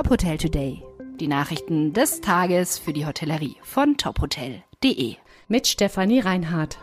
Top Hotel Today. Die Nachrichten des Tages für die Hotellerie von tophotel.de. Mit Stefanie Reinhardt.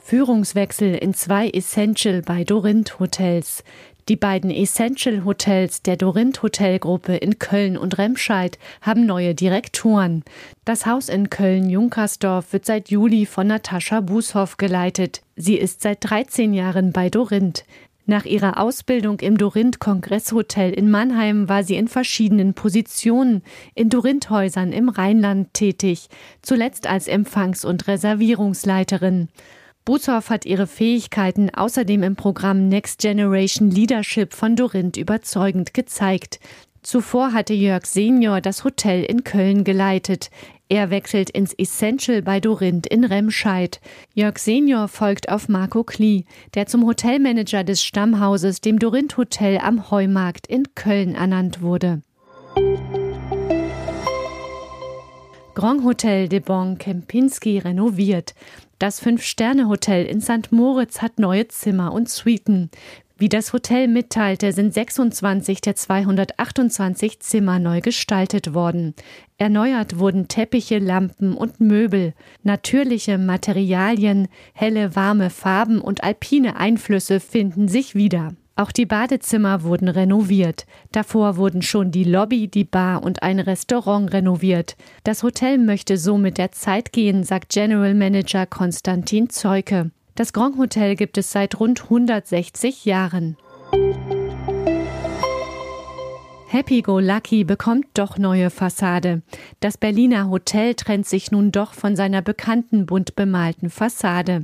Führungswechsel in zwei Essential bei Dorint Hotels. Die beiden Essential Hotels der Dorint Hotelgruppe in Köln und Remscheid haben neue Direktoren. Das Haus in Köln-Junkersdorf wird seit Juli von Natascha Bußhoff geleitet. Sie ist seit 13 Jahren bei Dorint. Nach ihrer Ausbildung im Dorint Kongresshotel in Mannheim war sie in verschiedenen Positionen in Dorint-Häusern im Rheinland tätig, zuletzt als Empfangs- und Reservierungsleiterin. Bushoff hat ihre Fähigkeiten außerdem im Programm Next Generation Leadership von Dorinth überzeugend gezeigt. Zuvor hatte Jörg Senior das Hotel in Köln geleitet. Er wechselt ins Essential bei Dorinth in Remscheid. Jörg Senior folgt auf Marco Klee, der zum Hotelmanager des Stammhauses, dem Dorinth Hotel am Heumarkt in Köln ernannt wurde. Grand Hotel de Bon Kempinski renoviert. Das Fünf-Sterne-Hotel in St. Moritz hat neue Zimmer und Suiten. Wie das Hotel mitteilte, sind 26 der 228 Zimmer neu gestaltet worden. Erneuert wurden Teppiche, Lampen und Möbel. Natürliche Materialien, helle, warme Farben und alpine Einflüsse finden sich wieder. Auch die Badezimmer wurden renoviert. Davor wurden schon die Lobby, die Bar und ein Restaurant renoviert. Das Hotel möchte so mit der Zeit gehen, sagt General Manager Konstantin Zeuke. Das Grand Hotel gibt es seit rund 160 Jahren. Happy Go Lucky bekommt doch neue Fassade. Das Berliner Hotel trennt sich nun doch von seiner bekannten bunt bemalten Fassade.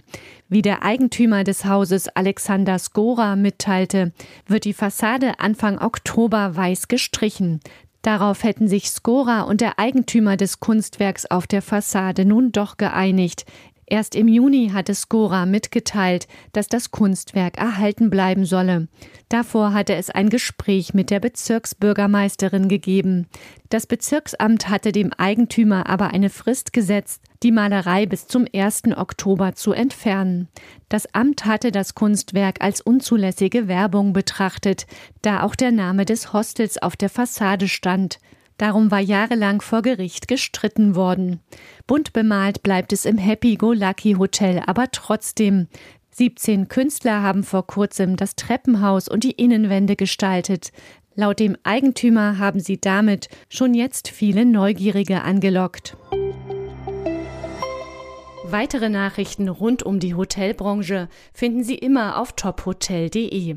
Wie der Eigentümer des Hauses Alexander Skora mitteilte, wird die Fassade Anfang Oktober weiß gestrichen. Darauf hätten sich Skora und der Eigentümer des Kunstwerks auf der Fassade nun doch geeinigt. Erst im Juni hatte Skora mitgeteilt, dass das Kunstwerk erhalten bleiben solle. Davor hatte es ein Gespräch mit der Bezirksbürgermeisterin gegeben. Das Bezirksamt hatte dem Eigentümer aber eine Frist gesetzt, die Malerei bis zum 1. Oktober zu entfernen. Das Amt hatte das Kunstwerk als unzulässige Werbung betrachtet, da auch der Name des Hostels auf der Fassade stand. Darum war jahrelang vor Gericht gestritten worden. Bunt bemalt bleibt es im Happy Go Lucky Hotel aber trotzdem. 17 Künstler haben vor kurzem das Treppenhaus und die Innenwände gestaltet. Laut dem Eigentümer haben sie damit schon jetzt viele Neugierige angelockt. Weitere Nachrichten rund um die Hotelbranche finden Sie immer auf tophotel.de.